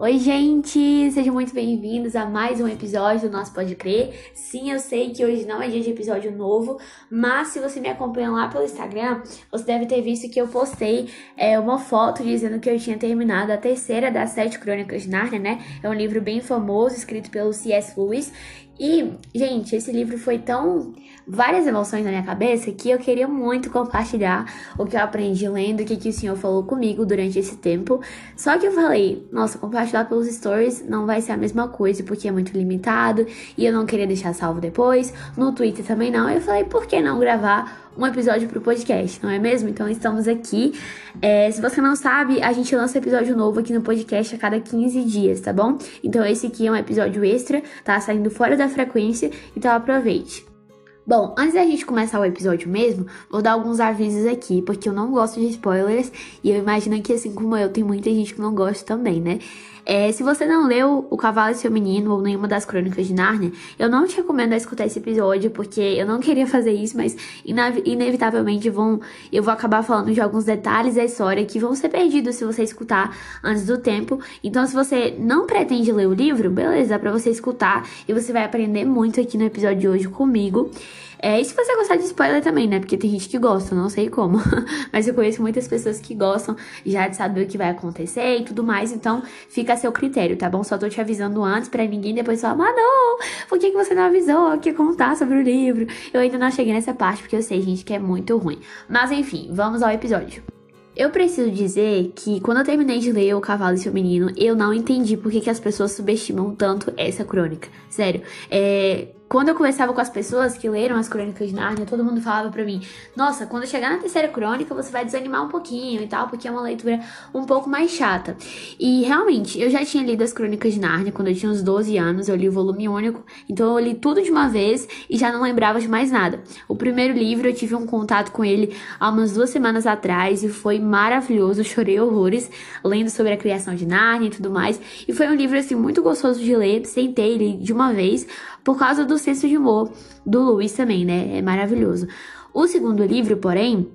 Oi, gente! Sejam muito bem-vindos a mais um episódio do nosso Pode Crer. Sim, eu sei que hoje não é dia de episódio novo, mas se você me acompanha lá pelo Instagram, você deve ter visto que eu postei é, uma foto dizendo que eu tinha terminado a terceira das sete crônicas de Nárnia, né? É um livro bem famoso, escrito pelo C.S. Lewis, e, gente, esse livro foi tão. várias emoções na minha cabeça que eu queria muito compartilhar o que eu aprendi lendo, o que, que o senhor falou comigo durante esse tempo. Só que eu falei, nossa, compartilhar pelos stories não vai ser a mesma coisa, porque é muito limitado e eu não queria deixar salvo depois. No Twitter também não. Eu falei, por que não gravar um episódio pro podcast, não é mesmo? Então estamos aqui. É, se você não sabe, a gente lança episódio novo aqui no podcast a cada 15 dias, tá bom? Então esse aqui é um episódio extra, tá saindo fora da frequência, então aproveite. Bom, antes da gente começar o episódio mesmo, vou dar alguns avisos aqui, porque eu não gosto de spoilers e eu imagino que, assim como eu, tem muita gente que não gosta também, né? É, se você não leu O Cavalo e Seu Menino ou nenhuma das crônicas de Nárnia, eu não te recomendo escutar esse episódio, porque eu não queria fazer isso, mas inevitavelmente vão, eu vou acabar falando de alguns detalhes da história que vão ser perdidos se você escutar antes do tempo. Então, se você não pretende ler o livro, beleza, dá pra você escutar e você vai aprender muito aqui no episódio de hoje comigo. É, e se você gostar de spoiler também, né? Porque tem gente que gosta, não sei como. Mas eu conheço muitas pessoas que gostam já de saber o que vai acontecer e tudo mais. Então, fica a seu critério, tá bom? Só tô te avisando antes pra ninguém depois falar, mas por que, que você não avisou que ia contar sobre o livro? Eu ainda não cheguei nessa parte porque eu sei, gente, que é muito ruim. Mas enfim, vamos ao episódio. Eu preciso dizer que quando eu terminei de ler O Cavalo e Seu Menino, eu não entendi por que, que as pessoas subestimam tanto essa crônica. Sério, é, quando eu conversava com as pessoas que leram as crônicas de Nárnia, todo mundo falava pra mim: Nossa, quando chegar na terceira crônica, você vai desanimar um pouquinho e tal, porque é uma leitura um pouco mais chata. E realmente, eu já tinha lido as crônicas de Nárnia quando eu tinha uns 12 anos, eu li o volume único, então eu li tudo de uma vez e já não lembrava de mais nada. O primeiro livro eu tive um contato com ele há umas duas semanas atrás e foi maravilhoso, chorei horrores lendo sobre a criação de Nárnia e tudo mais. E foi um livro assim muito gostoso de ler, sentei ele de uma vez por causa do senso de humor do Lewis também, né? É maravilhoso. O segundo livro, porém,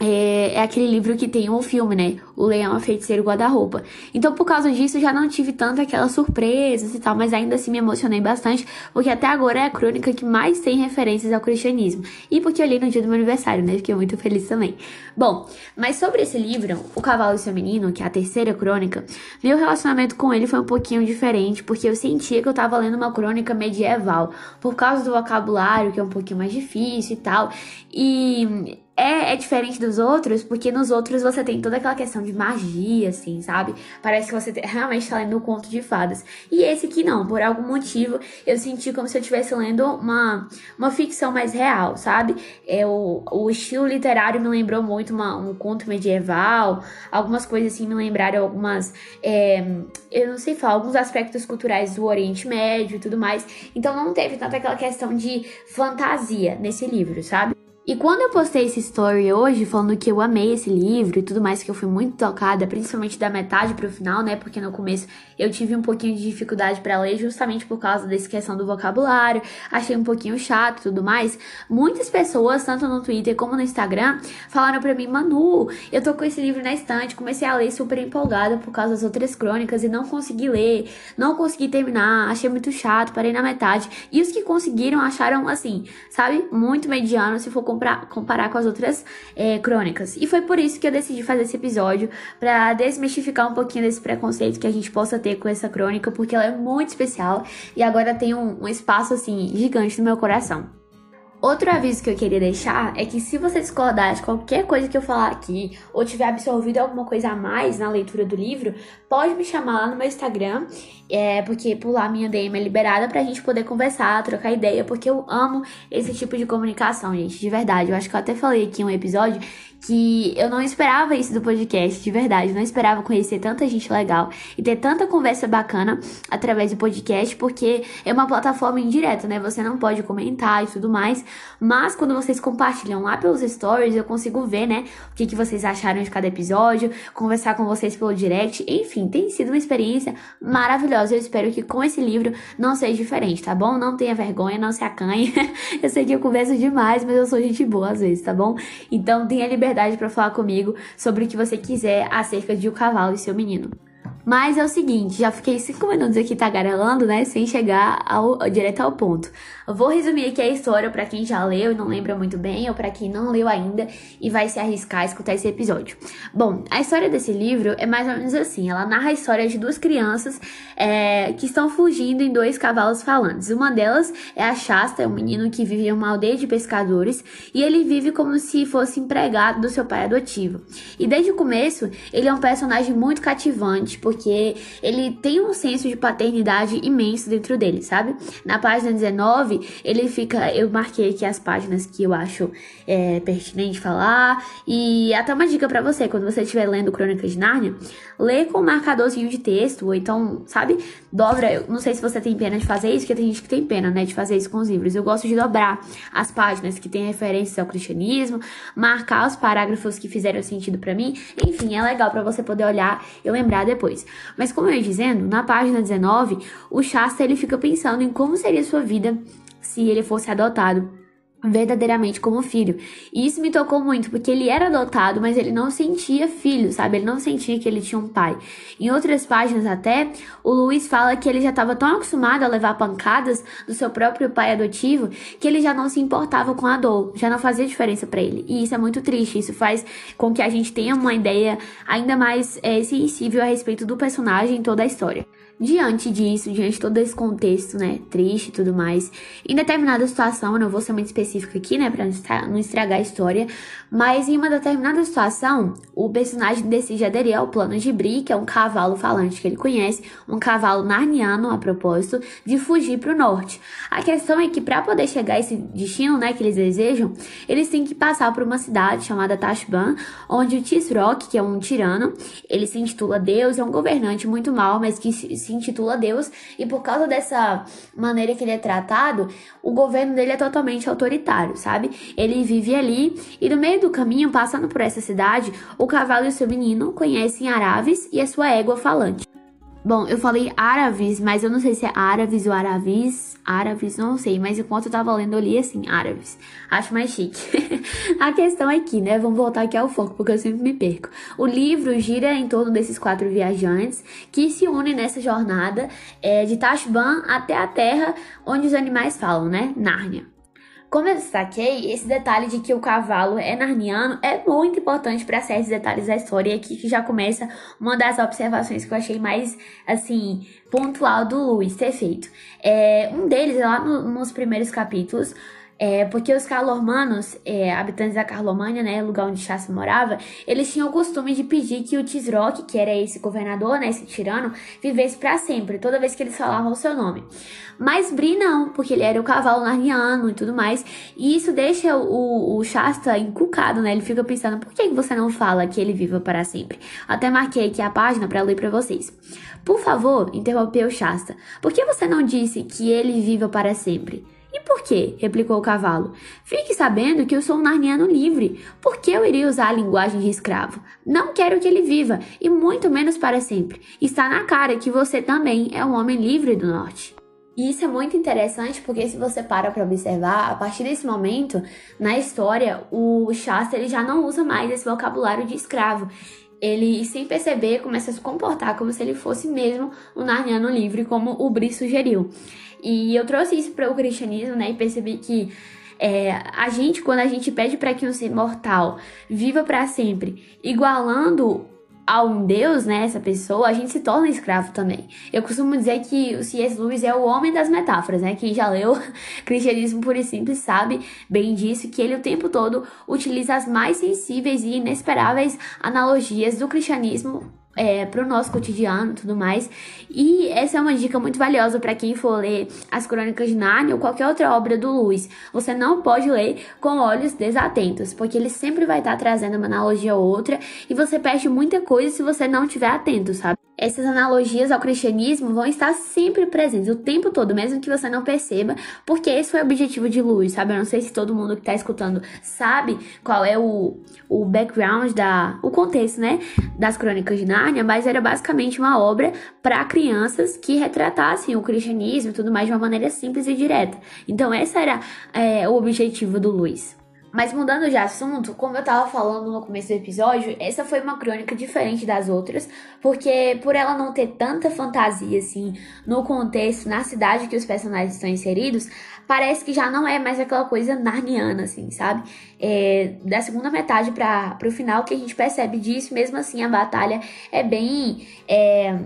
é, é, aquele livro que tem um filme, né? O Leão, a Feiticeiro Guarda-Roupa. Então, por causa disso, já não tive tanto aquelas surpresas e tal, mas ainda assim me emocionei bastante, porque até agora é a crônica que mais tem referências ao cristianismo. E porque eu li no dia do meu aniversário, né? Fiquei muito feliz também. Bom, mas sobre esse livro, O Cavalo e Seu Menino, que é a terceira crônica, meu relacionamento com ele foi um pouquinho diferente, porque eu sentia que eu tava lendo uma crônica medieval, por causa do vocabulário, que é um pouquinho mais difícil e tal. E é, é diferente dos outros, porque nos outros você tem toda aquela questão de magia, assim, sabe? Parece que você realmente tá lendo um conto de fadas. E esse aqui não, por algum motivo, eu senti como se eu estivesse lendo uma, uma ficção mais real, sabe? É, o, o estilo literário me lembrou muito uma, um conto medieval, algumas coisas assim me lembraram algumas. É, eu não sei falar, alguns aspectos culturais do Oriente Médio e tudo mais. Então não teve tanta aquela questão de fantasia nesse livro, sabe? E quando eu postei esse story hoje, falando que eu amei esse livro e tudo mais, que eu fui muito tocada, principalmente da metade pro final, né? Porque no começo eu tive um pouquinho de dificuldade para ler, justamente por causa dessa questão do vocabulário, achei um pouquinho chato e tudo mais. Muitas pessoas, tanto no Twitter como no Instagram, falaram pra mim, Manu, eu tô com esse livro na estante, comecei a ler super empolgada por causa das outras crônicas e não consegui ler, não consegui terminar, achei muito chato, parei na metade. E os que conseguiram acharam assim, sabe, muito mediano se for comprar, comparar com as outras é, crônicas. E foi por isso que eu decidi fazer esse episódio, para desmistificar um pouquinho desse preconceito que a gente possa ter com essa crônica, porque ela é muito especial e agora tem um, um espaço assim gigante no meu coração. Outro aviso que eu queria deixar é que se você discordar de qualquer coisa que eu falar aqui ou tiver absorvido alguma coisa a mais na leitura do livro, pode me chamar lá no meu Instagram, é, porque por lá minha DM é liberada pra gente poder conversar, trocar ideia, porque eu amo esse tipo de comunicação, gente, de verdade. Eu acho que eu até falei aqui em um episódio que eu não esperava isso do podcast, de verdade. Não esperava conhecer tanta gente legal e ter tanta conversa bacana através do podcast, porque é uma plataforma indireta, né? Você não pode comentar e tudo mais. Mas quando vocês compartilham lá pelos stories, eu consigo ver, né? O que, que vocês acharam de cada episódio, conversar com vocês pelo direct. Enfim, tem sido uma experiência maravilhosa. Eu espero que com esse livro não seja diferente, tá bom? Não tenha vergonha, não se acanhe. eu sei que eu converso demais, mas eu sou gente boa às vezes, tá bom? Então tenha liberdade liberdade para falar comigo sobre o que você quiser acerca de O Cavalo e Seu Menino. Mas é o seguinte, já fiquei cinco minutos aqui tagarelando, né? Sem chegar ao, direto ao ponto. Eu vou resumir aqui a história para quem já leu e não lembra muito bem, ou para quem não leu ainda e vai se arriscar a escutar esse episódio. Bom, a história desse livro é mais ou menos assim: ela narra a história de duas crianças é, que estão fugindo em dois cavalos falantes. Uma delas é a Shasta, é um menino que vive em uma aldeia de pescadores e ele vive como se fosse empregado do seu pai adotivo. E desde o começo, ele é um personagem muito cativante, porque ele tem um senso de paternidade imenso dentro dele, sabe? Na página 19 ele fica. Eu marquei aqui as páginas que eu acho é, pertinente falar. E até uma dica para você: quando você estiver lendo Crônicas de Nárnia, lê com um marcadorzinho de texto, ou então, sabe, dobra. Eu não sei se você tem pena de fazer isso, porque tem gente que tem pena, né, de fazer isso com os livros. Eu gosto de dobrar as páginas que tem referências ao cristianismo, marcar os parágrafos que fizeram sentido para mim. Enfim, é legal para você poder olhar e lembrar depois. Mas como eu ia dizendo, na página 19, o Shasta ele fica pensando em como seria sua vida se ele fosse adotado verdadeiramente como filho. E isso me tocou muito, porque ele era adotado, mas ele não sentia filho, sabe? Ele não sentia que ele tinha um pai. Em outras páginas até, o Luiz fala que ele já estava tão acostumado a levar pancadas do seu próprio pai adotivo que ele já não se importava com a dor, já não fazia diferença para ele. E isso é muito triste, isso faz com que a gente tenha uma ideia ainda mais é, sensível a respeito do personagem em toda a história. Diante disso, diante de todo esse contexto, né, triste e tudo mais, em determinada situação, eu não vou ser muito específica aqui, né, pra não estragar a história, mas em uma determinada situação, o personagem decide aderir ao plano de Bri, que é um cavalo falante que ele conhece, um cavalo narniano, a propósito, de fugir para o norte. A questão é que para poder chegar a esse destino, né, que eles desejam, eles têm que passar por uma cidade chamada Tashban, onde o Tisrock, que é um tirano, ele se intitula Deus, é um governante muito mau, mas que se intitula Deus, e por causa dessa maneira que ele é tratado, o governo dele é totalmente autoritário, sabe? Ele vive ali e no meio do caminho, passando por essa cidade, o cavalo e o seu menino conhecem Araves e a sua égua falante. Bom, eu falei árabes, mas eu não sei se é árabes ou aravis. Árabes, não sei, mas enquanto eu tava lendo, eu li assim, árabes. Acho mais chique. a questão é aqui, né? Vamos voltar aqui ao foco, porque eu sempre me perco. O livro gira em torno desses quatro viajantes que se unem nessa jornada é, de Tashban até a terra onde os animais falam, né? Nárnia. Como eu destaquei, esse detalhe de que o cavalo é narniano é muito importante para certos detalhes da história. E aqui que já começa uma das observações que eu achei mais, assim, pontual do Luiz ter feito. É, um deles, lá no, nos primeiros capítulos, é, porque os calormanos, é, habitantes da Carlomânia, né, lugar onde Chassa morava, eles tinham o costume de pedir que o Tisroc, que era esse governador, né, esse tirano, vivesse para sempre, toda vez que eles falavam o seu nome. Mas Bri não, porque ele era o cavalo narniano e tudo mais, e isso deixa o, o Shasta encucado, né, ele fica pensando, por que você não fala que ele viva para sempre? Até marquei aqui a página para ler para vocês. Por favor, interrompeu Shasta, por que você não disse que ele viva para sempre? E por quê? replicou o cavalo. Fique sabendo que eu sou um narniano livre. Por que eu iria usar a linguagem de escravo? Não quero que ele viva, e muito menos para sempre. Está na cara que você também é um homem livre do norte. E isso é muito interessante porque se você para para observar, a partir desse momento, na história, o Shasta ele já não usa mais esse vocabulário de escravo. Ele, sem perceber, começa a se comportar como se ele fosse mesmo um narniano livre, como o Bri sugeriu. E eu trouxe isso para o cristianismo, né? E percebi que é, a gente, quando a gente pede para que um ser mortal viva para sempre, igualando a um Deus, né, essa pessoa, a gente se torna escravo também. Eu costumo dizer que o C.S. Lewis é o homem das metáforas, né? Quem já leu Cristianismo Puro e Simples sabe bem disso, que ele o tempo todo utiliza as mais sensíveis e inesperáveis analogias do cristianismo é, para o nosso cotidiano e tudo mais. E essa é uma dica muito valiosa para quem for ler as Crônicas de Nárnia ou qualquer outra obra do Lewis. Você não pode ler com olhos desatentos, porque ele sempre vai estar tá trazendo uma analogia ou outra e você perde muita coisa se você não estiver atento, sabe? Essas analogias ao cristianismo vão estar sempre presentes o tempo todo, mesmo que você não perceba, porque esse foi o objetivo de Lewis, sabe? Eu não sei se todo mundo que está escutando sabe qual é o, o background da o contexto, né, das Crônicas de Nárnia mas era basicamente uma obra para crianças que retratassem o cristianismo e tudo mais de uma maneira simples e direta. Então, esse era é, o objetivo do Luiz. Mas mudando de assunto, como eu tava falando no começo do episódio, essa foi uma crônica diferente das outras, porque por ela não ter tanta fantasia assim no contexto, na cidade que os personagens estão inseridos, parece que já não é mais aquela coisa narniana, assim, sabe? É, da segunda metade para o final que a gente percebe disso, mesmo assim a batalha é bem. É,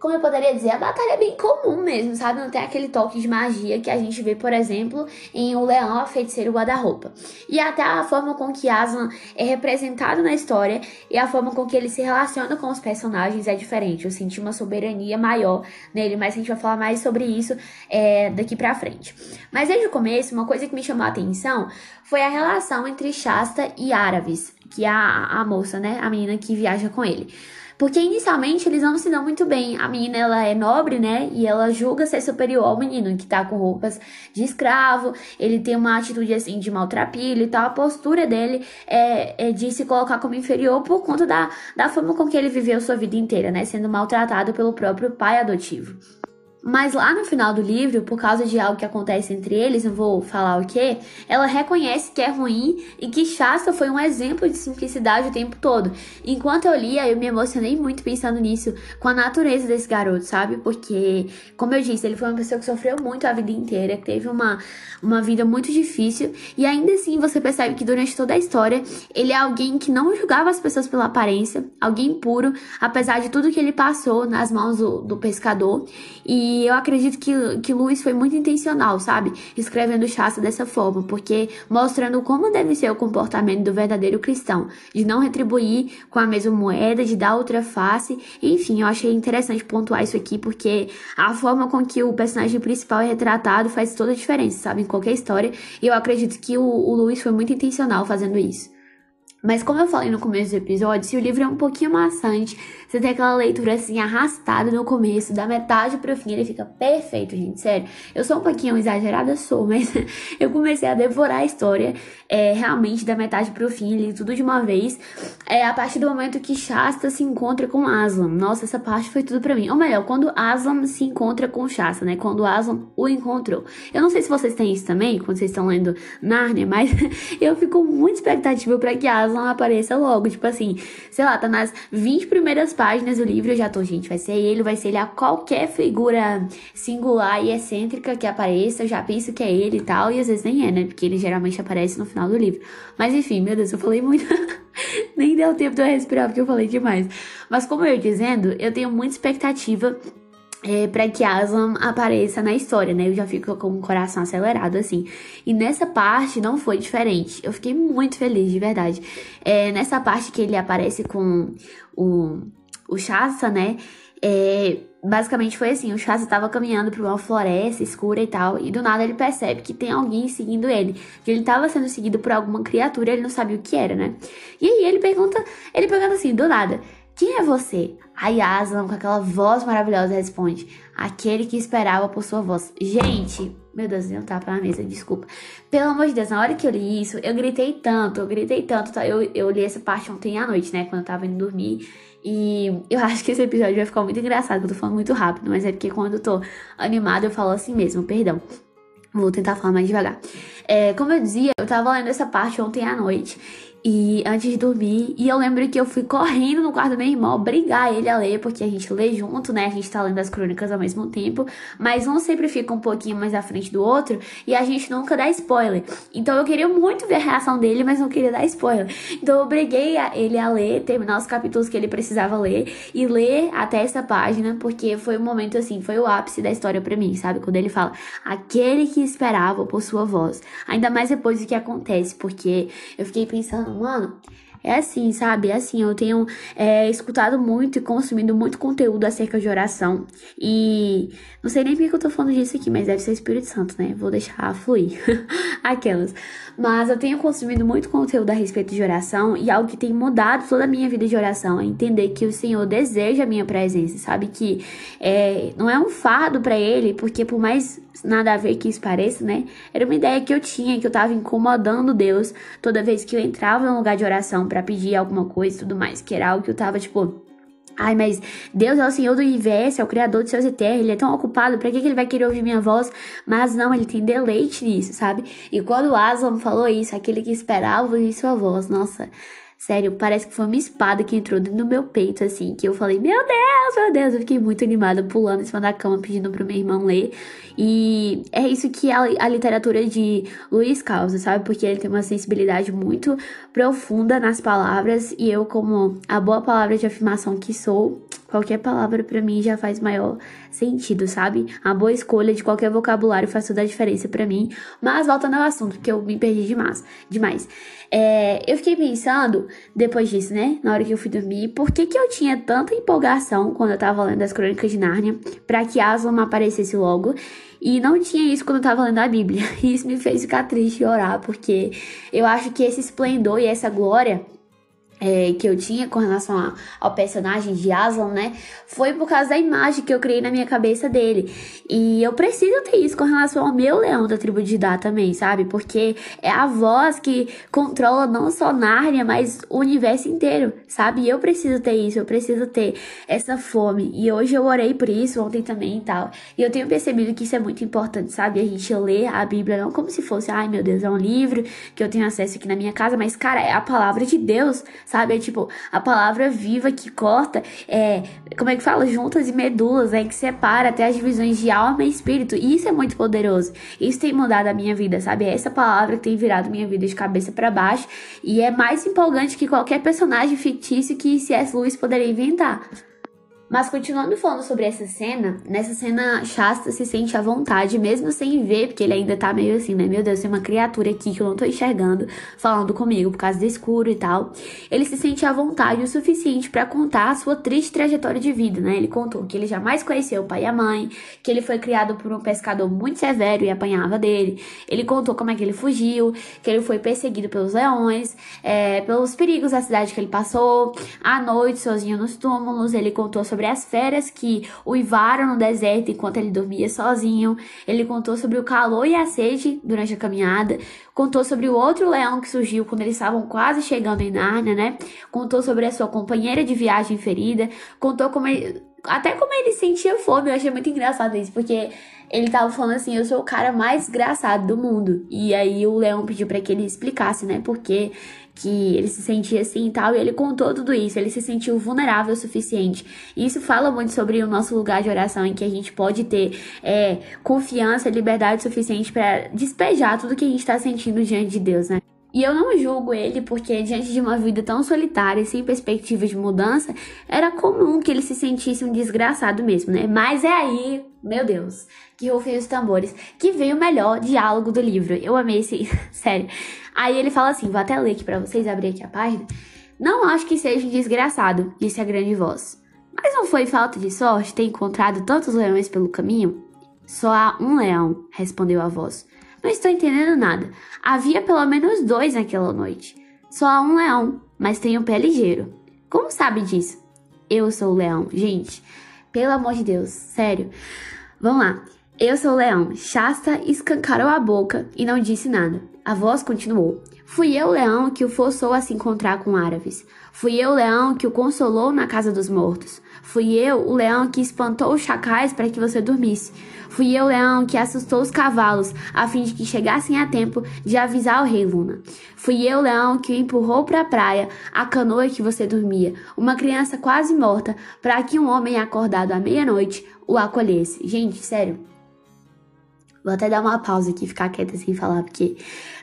como eu poderia dizer, a batalha é bem comum mesmo, sabe? Não tem aquele toque de magia que a gente vê, por exemplo, em O Leão, a Feiticeira Guarda-Roupa. E até a forma com que Aslan é representado na história e a forma com que ele se relaciona com os personagens é diferente. Eu senti uma soberania maior nele, mas a gente vai falar mais sobre isso é, daqui pra frente. Mas desde o começo, uma coisa que me chamou a atenção foi a relação entre Shasta e Aravis, que é a, a moça, né? A menina que viaja com ele. Porque inicialmente eles não se dão muito bem. A menina, ela é nobre, né? E ela julga ser superior ao menino, que tá com roupas de escravo. Ele tem uma atitude, assim, de maltrapilho e tal. A postura dele é, é de se colocar como inferior por conta da, da forma com que ele viveu sua vida inteira, né? Sendo maltratado pelo próprio pai adotivo. Mas lá no final do livro, por causa de algo que acontece entre eles, não vou falar o que, ela reconhece que é ruim e que Shasta foi um exemplo de simplicidade o tempo todo. Enquanto eu lia, eu me emocionei muito pensando nisso, com a natureza desse garoto, sabe? Porque, como eu disse, ele foi uma pessoa que sofreu muito a vida inteira, que teve uma, uma vida muito difícil, e ainda assim você percebe que durante toda a história, ele é alguém que não julgava as pessoas pela aparência, alguém puro, apesar de tudo que ele passou nas mãos do, do pescador. E e eu acredito que, que Luiz foi muito intencional, sabe? Escrevendo Chassa dessa forma, porque mostrando como deve ser o comportamento do verdadeiro cristão, de não retribuir com a mesma moeda, de dar outra face. Enfim, eu achei interessante pontuar isso aqui, porque a forma com que o personagem principal é retratado faz toda a diferença, sabe? Em qualquer história. E eu acredito que o, o Luiz foi muito intencional fazendo isso. Mas como eu falei no começo do episódio, se o livro é um pouquinho maçante, você tem aquela leitura assim arrastada no começo, da metade pro fim, ele fica perfeito, gente, sério. Eu sou um pouquinho exagerada, sou, mas eu comecei a devorar a história é, realmente da metade pro fim, li tudo de uma vez. É a partir do momento que Shasta se encontra com Aslan. Nossa, essa parte foi tudo para mim. Ou melhor, quando Aslan se encontra com Shasta, né? Quando Aslan o encontrou. Eu não sei se vocês têm isso também, quando vocês estão lendo Narnia, mas eu fico muito expectativa para que Aslan apareça logo. Tipo assim, sei lá, tá nas 20 primeiras páginas do livro, eu já tô, gente, vai ser ele, vai ser ele a qualquer figura singular e excêntrica que apareça, eu já penso que é ele e tal, e às vezes nem é, né? Porque ele geralmente aparece no final do livro. Mas enfim, meu Deus, eu falei muito. nem deu tempo de eu respirar porque eu falei demais. Mas como eu ia dizendo, eu tenho muita expectativa é, para que Aslan apareça na história, né? Eu já fico com o coração acelerado assim. E nessa parte não foi diferente. Eu fiquei muito feliz, de verdade. É, nessa parte que ele aparece com o, o Shasta, né? É, basicamente foi assim: o Shasta estava caminhando por uma floresta escura e tal, e do nada ele percebe que tem alguém seguindo ele. Que ele estava sendo seguido por alguma criatura, ele não sabia o que era, né? E aí ele pergunta, ele pergunta assim, do nada. Quem é você? Aí Aslan, com aquela voz maravilhosa, responde: Aquele que esperava por sua voz. Gente, meu Deus, não tapa na mesa, desculpa. Pelo amor de Deus, na hora que eu li isso, eu gritei tanto, eu gritei tanto. Tá? Eu, eu li essa parte ontem à noite, né? Quando eu tava indo dormir. E eu acho que esse episódio vai ficar muito engraçado, eu tô falando muito rápido, mas é porque quando eu tô animada eu falo assim mesmo, perdão. Vou tentar falar mais devagar. É, como eu dizia, eu tava lendo essa parte ontem à noite e antes de dormir, e eu lembro que eu fui correndo no quarto do meu irmão obrigar ele a ler, porque a gente lê junto, né? A gente tá lendo as crônicas ao mesmo tempo, mas um sempre fica um pouquinho mais à frente do outro e a gente nunca dá spoiler. Então eu queria muito ver a reação dele, mas não queria dar spoiler. Então eu obriguei ele a ler, terminar os capítulos que ele precisava ler e ler até essa página, porque foi um momento assim, foi o ápice da história para mim, sabe? Quando ele fala aquele que esperava por sua voz. Ainda mais depois do que acontece, porque eu fiquei pensando mano, é assim, sabe? É assim, eu tenho é, escutado muito e consumido muito conteúdo acerca de oração. E não sei nem porque eu tô falando disso aqui, mas deve ser Espírito Santo, né? Vou deixar fluir. Aquelas. Mas eu tenho consumido muito conteúdo a respeito de oração e algo que tem mudado toda a minha vida de oração é entender que o Senhor deseja a minha presença, sabe? Que é, não é um fardo para Ele, porque por mais nada a ver que isso pareça, né? Era uma ideia que eu tinha, que eu tava incomodando Deus toda vez que eu entrava em um lugar de oração para pedir alguma coisa e tudo mais, que era algo que eu tava, tipo, Ai, mas Deus é o Senhor do universo, é o Criador dos céus e terra, Ele é tão ocupado, pra que, que Ele vai querer ouvir minha voz? Mas não, Ele tem deleite nisso, sabe? E quando o Aslan falou isso, aquele que esperava ouvir sua voz, nossa, Sério, parece que foi uma espada que entrou no meu peito, assim, que eu falei, meu Deus, meu Deus, eu fiquei muito animada, pulando em cima da cama, pedindo pro meu irmão ler. E é isso que a, a literatura de Luiz causa, sabe? Porque ele tem uma sensibilidade muito profunda nas palavras, e eu, como a boa palavra de afirmação que sou, qualquer palavra para mim já faz maior sentido, sabe? A boa escolha de qualquer vocabulário faz toda a diferença para mim. Mas voltando ao assunto, porque eu me perdi demais. demais. É, eu fiquei pensando, depois disso, né? Na hora que eu fui dormir, por que, que eu tinha tanta empolgação quando eu tava lendo as Crônicas de Nárnia para que Aslan aparecesse logo. E não tinha isso quando eu tava lendo a Bíblia. E isso me fez ficar triste e orar, porque eu acho que esse esplendor e essa glória é, que eu tinha com relação a, ao personagem de Aslan, né? Foi por causa da imagem que eu criei na minha cabeça dele. E eu preciso ter isso com relação ao meu leão da tribo de Judá também, sabe? Porque é a voz que controla não só Nárnia, mas o universo inteiro, sabe? E eu preciso ter isso, eu preciso ter essa fome. E hoje eu orei por isso, ontem também e tal. E eu tenho percebido que isso é muito importante, sabe? A gente ler a Bíblia não como se fosse, ai meu Deus, é um livro que eu tenho acesso aqui na minha casa, mas cara, é a palavra de Deus sabe? É tipo, a palavra viva que corta, é, como é que fala? Juntas e medulas, é que separa até as divisões de alma e espírito. E isso é muito poderoso. Isso tem mudado a minha vida, sabe? É essa palavra que tem virado minha vida de cabeça para baixo. E é mais empolgante que qualquer personagem fictício que C.S. Lewis poderia inventar. Mas continuando falando sobre essa cena, nessa cena Shasta se sente à vontade, mesmo sem ver, porque ele ainda tá meio assim, né? Meu Deus, tem uma criatura aqui que eu não tô enxergando, falando comigo por causa do escuro e tal. Ele se sente à vontade o suficiente para contar a sua triste trajetória de vida, né? Ele contou que ele jamais conheceu o pai e a mãe, que ele foi criado por um pescador muito severo e apanhava dele. Ele contou como é que ele fugiu, que ele foi perseguido pelos leões, é, pelos perigos da cidade que ele passou, à noite sozinho nos túmulos. Ele contou sobre sobre as férias que uivaram no deserto enquanto ele dormia sozinho. Ele contou sobre o calor e a sede durante a caminhada. Contou sobre o outro leão que surgiu quando eles estavam quase chegando em Nárnia, né? Contou sobre a sua companheira de viagem ferida. Contou como ele, até como ele sentia fome. Eu achei muito engraçado isso, porque ele tava falando assim: Eu sou o cara mais engraçado do mundo. E aí o leão pediu para que ele explicasse, né? Porque que ele se sentia assim e tal, e ele contou tudo isso, ele se sentiu vulnerável o suficiente. E isso fala muito sobre o nosso lugar de oração, em que a gente pode ter é, confiança, liberdade suficiente para despejar tudo que a gente está sentindo diante de Deus, né? E eu não julgo ele porque, diante de uma vida tão solitária e sem perspectiva de mudança, era comum que ele se sentisse um desgraçado mesmo, né? Mas é aí, meu Deus, que rufem os tambores, que veio o melhor diálogo do livro. Eu amei esse. Sério. Aí ele fala assim: vou até ler aqui pra vocês, abrir aqui a página. Não acho que seja um desgraçado, disse a grande voz. Mas não foi falta de sorte ter encontrado tantos leões pelo caminho? Só há um leão, respondeu a voz. Não estou entendendo nada. Havia pelo menos dois naquela noite. Só há um leão, mas tem um pé ligeiro. Como sabe disso? Eu sou o leão. Gente, pelo amor de Deus, sério. Vamos lá. Eu sou o leão. Shasta escancarou a boca e não disse nada. A voz continuou. Fui eu, leão, que o forçou a se encontrar com árabes. Fui eu, leão, que o consolou na casa dos mortos. Fui eu, o leão, que espantou os chacais para que você dormisse. Fui eu, leão, que assustou os cavalos, a fim de que chegassem a tempo de avisar o rei Luna. Fui eu, leão, que o empurrou para a praia, a canoa que você dormia, uma criança quase morta, para que um homem acordado à meia-noite o acolhesse. Gente, sério, Vou até dar uma pausa aqui, ficar quieta sem falar, porque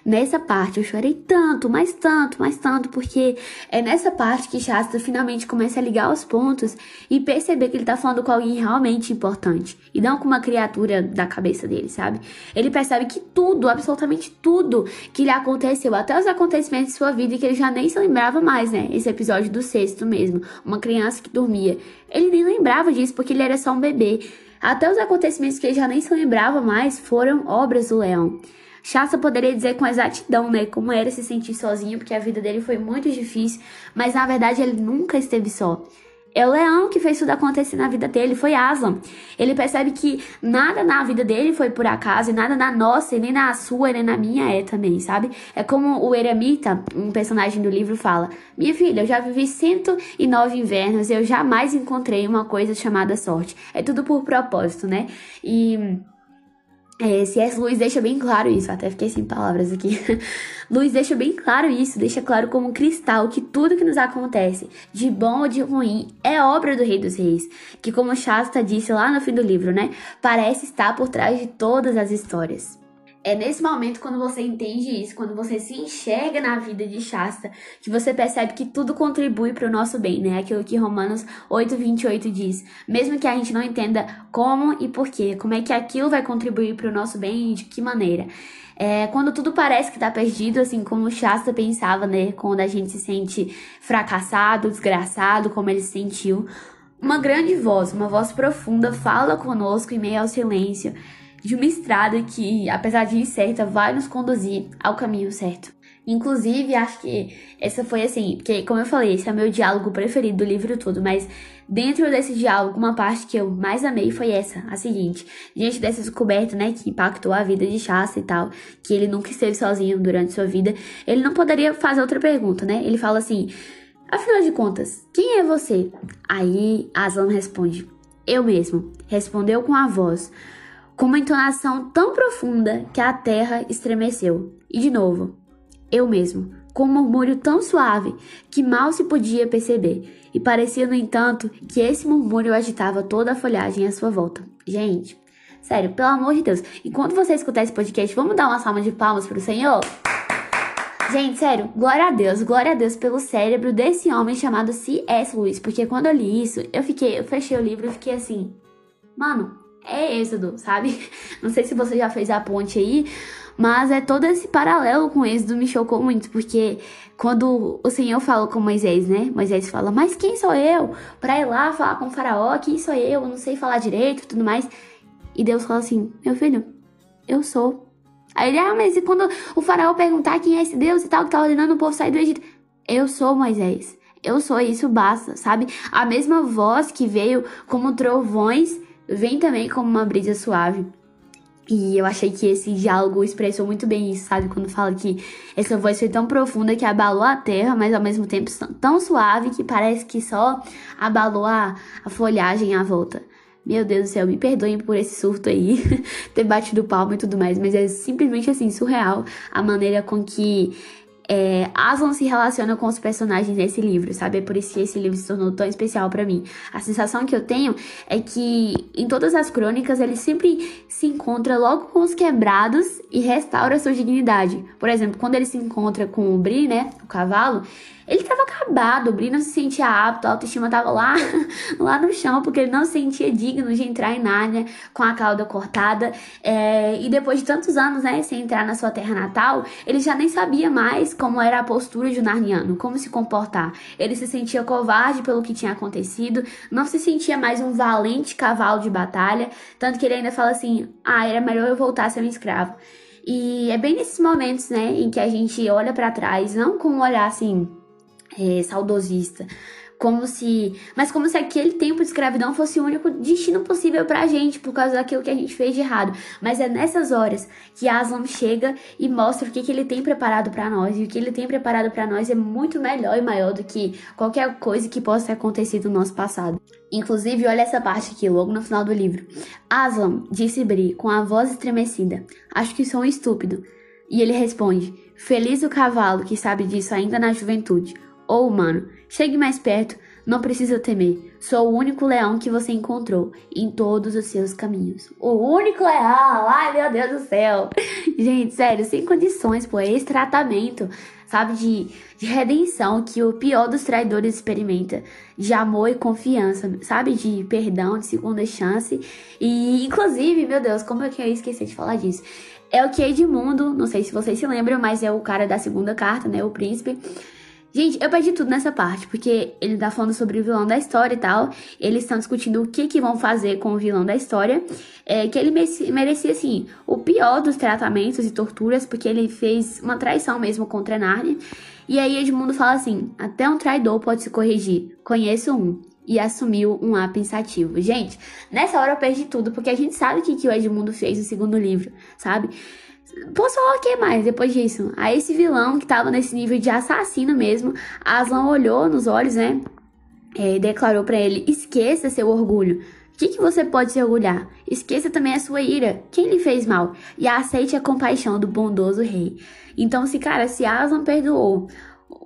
nessa parte eu chorei tanto, mais tanto, mais tanto, porque é nessa parte que Shasta finalmente começa a ligar os pontos e perceber que ele tá falando com alguém realmente importante e não com uma criatura da cabeça dele, sabe? Ele percebe que tudo, absolutamente tudo que lhe aconteceu, até os acontecimentos de sua vida que ele já nem se lembrava mais, né? Esse episódio do sexto mesmo, uma criança que dormia. Ele nem lembrava disso porque ele era só um bebê. Até os acontecimentos que ele já nem se lembrava mais foram obras do leão. Shasta poderia dizer com exatidão, né, como era se sentir sozinho, porque a vida dele foi muito difícil, mas na verdade ele nunca esteve só. É o leão que fez tudo acontecer na vida dele, foi Aslan. Ele percebe que nada na vida dele foi por acaso, e nada na nossa, e nem na sua, e nem na minha é também, sabe? É como o Eremita, um personagem do livro, fala: Minha filha, eu já vivi 109 invernos e eu jamais encontrei uma coisa chamada sorte. É tudo por propósito, né? E é, C.S. Lewis deixa bem claro isso, até fiquei sem palavras aqui. Lewis deixa bem claro isso, deixa claro como um cristal que tudo que nos acontece, de bom ou de ruim, é obra do Rei dos Reis, que como Shasta disse lá no fim do livro, né, parece estar por trás de todas as histórias. É nesse momento, quando você entende isso, quando você se enxerga na vida de Shasta, que você percebe que tudo contribui para o nosso bem, né? Aquilo que Romanos 8,28 diz. Mesmo que a gente não entenda como e porquê, como é que aquilo vai contribuir para o nosso bem e de que maneira. É, quando tudo parece que tá perdido, assim como Shasta pensava, né? Quando a gente se sente fracassado, desgraçado, como ele se sentiu. Uma grande voz, uma voz profunda, fala conosco em meio ao silêncio de uma estrada que, apesar de incerta, vai nos conduzir ao caminho certo. Inclusive, acho que essa foi assim, porque, como eu falei, esse é meu diálogo preferido do livro todo, mas dentro desse diálogo, uma parte que eu mais amei foi essa, a seguinte. Diante dessa descoberta, né, que impactou a vida de Chassa e tal, que ele nunca esteve sozinho durante sua vida, ele não poderia fazer outra pergunta, né? Ele fala assim: Afinal de contas, quem é você? Aí Aslan responde: Eu mesmo. Respondeu com a voz com uma entonação tão profunda que a terra estremeceu. E de novo, eu mesmo, com um murmúrio tão suave que mal se podia perceber, e parecia, no entanto, que esse murmúrio agitava toda a folhagem à sua volta. Gente, sério, pelo amor de Deus, enquanto você escutar esse podcast, vamos dar uma salva de palmas pro Senhor? Gente, sério, glória a Deus, glória a Deus pelo cérebro desse homem chamado C.S. Lewis, porque quando eu li isso, eu fiquei, eu fechei o livro e fiquei assim, mano, é Êxodo, sabe? Não sei se você já fez a ponte aí, mas é todo esse paralelo com Êxodo me chocou muito, porque quando o Senhor fala com Moisés, né? Moisés fala: Mas quem sou eu para ir lá falar com o Faraó? Quem sou eu? Eu não sei falar direito tudo mais. E Deus fala assim: Meu filho, eu sou. Aí ele, ah, mas e quando o Faraó perguntar quem é esse Deus e tal, que tá ordenando o povo sair do Egito? Eu sou Moisés. Eu sou, isso basta, sabe? A mesma voz que veio como trovões vem também como uma brisa suave. E eu achei que esse diálogo expressou muito bem isso, sabe? Quando fala que essa voz foi tão profunda que abalou a terra, mas ao mesmo tempo tão suave que parece que só abalou a, a folhagem à volta. Meu Deus do céu, me perdoem por esse surto aí, ter batido palma e tudo mais, mas é simplesmente assim, surreal a maneira com que é, Aslan se relaciona com os personagens desse livro, sabe? É por isso que esse livro se tornou tão especial para mim. A sensação que eu tenho é que em todas as crônicas ele sempre se encontra logo com os quebrados e restaura sua dignidade. Por exemplo, quando ele se encontra com o Bri, né, o cavalo, ele estava acabado, o Bri não se sentia apto, a autoestima estava lá, lá no chão, porque ele não se sentia digno de entrar em Nárnia com a cauda cortada. É, e depois de tantos anos, né, sem entrar na sua terra natal, ele já nem sabia mais como era a postura de um narniano, como se comportar. Ele se sentia covarde pelo que tinha acontecido, não se sentia mais um valente cavalo de batalha, tanto que ele ainda fala assim: ah, era melhor eu voltar a ser um escravo. E é bem nesses momentos, né, em que a gente olha para trás, não com um olhar assim é, saudosista. Como se. Mas como se aquele tempo de escravidão fosse o único destino possível pra gente, por causa daquilo que a gente fez de errado. Mas é nessas horas que Aslan chega e mostra o que, que ele tem preparado para nós. E o que ele tem preparado para nós é muito melhor e maior do que qualquer coisa que possa ter acontecido no nosso passado. Inclusive, olha essa parte aqui, logo no final do livro. Aslan, disse Bri, com a voz estremecida: Acho que sou um estúpido. E ele responde: Feliz o cavalo que sabe disso ainda na juventude. Ou, oh, humano, chegue mais perto, não precisa temer. Sou o único leão que você encontrou em todos os seus caminhos. O único leão! Ai, meu Deus do céu! Gente, sério, sem condições, pô. É esse tratamento, sabe, de, de redenção que o pior dos traidores experimenta. De amor e confiança, sabe? De perdão, de segunda chance. E, inclusive, meu Deus, como é que eu esqueci de falar disso? É o que Edmundo, não sei se vocês se lembram, mas é o cara da segunda carta, né? O príncipe Gente, eu perdi tudo nessa parte, porque ele tá falando sobre o vilão da história e tal. Eles estão discutindo o que que vão fazer com o vilão da história. É, que ele merecia, assim, o pior dos tratamentos e torturas, porque ele fez uma traição mesmo contra Narnia. E aí Edmundo fala assim: até um traidor pode se corrigir. Conheço um. e assumiu um ar pensativo. Gente, nessa hora eu perdi tudo, porque a gente sabe o que, que o Edmundo fez no segundo livro, sabe? Posso falar o que mais depois disso? Aí esse vilão que tava nesse nível de assassino mesmo, Aslan olhou nos olhos, né? É, e declarou para ele: esqueça seu orgulho. O que, que você pode se orgulhar? Esqueça também a sua ira. Quem lhe fez mal? E aceite a compaixão do bondoso rei. Então, se, cara, se Aslan perdoou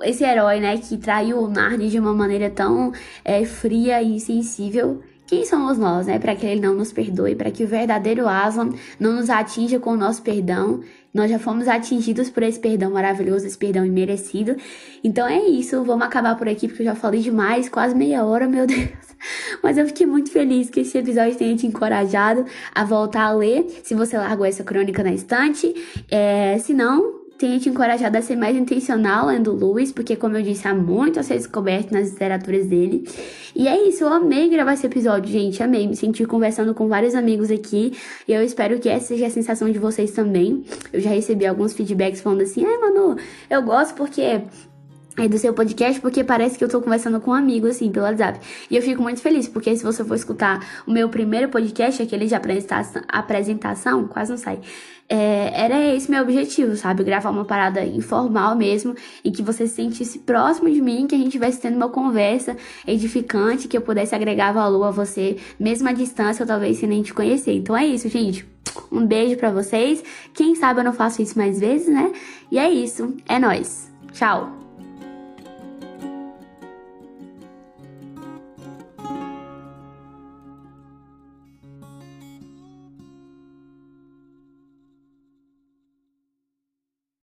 esse herói, né, que traiu o Narnia de uma maneira tão é, fria e sensível, quem somos nós, né, para que ele não nos perdoe, para que o verdadeiro Aslan não nos atinja com o nosso perdão. Nós já fomos atingidos por esse perdão maravilhoso, esse perdão imerecido. Então é isso, vamos acabar por aqui porque eu já falei demais, quase meia hora, meu Deus. Mas eu fiquei muito feliz que esse episódio tenha te encorajado a voltar a ler, se você largou essa crônica na estante. É, se não, tenha te encorajado a ser mais intencional lendo Lewis, porque, como eu disse, há muito a ser descoberto nas literaturas dele. E é isso, eu amei gravar esse episódio, gente, amei. Me senti conversando com vários amigos aqui, e eu espero que essa seja a sensação de vocês também. Eu já recebi alguns feedbacks falando assim, ai, Manu, eu gosto porque do seu podcast, porque parece que eu tô conversando com um amigo, assim, pelo WhatsApp. E eu fico muito feliz, porque se você for escutar o meu primeiro podcast, aquele de apresentação, apresentação quase não sai, é, era esse meu objetivo, sabe? Gravar uma parada informal mesmo, e que você se sentisse próximo de mim, que a gente estivesse tendo uma conversa edificante, que eu pudesse agregar valor a você, mesmo à distância, ou talvez sem nem te conhecer. Então é isso, gente. Um beijo para vocês. Quem sabe eu não faço isso mais vezes, né? E é isso. É nós. Tchau.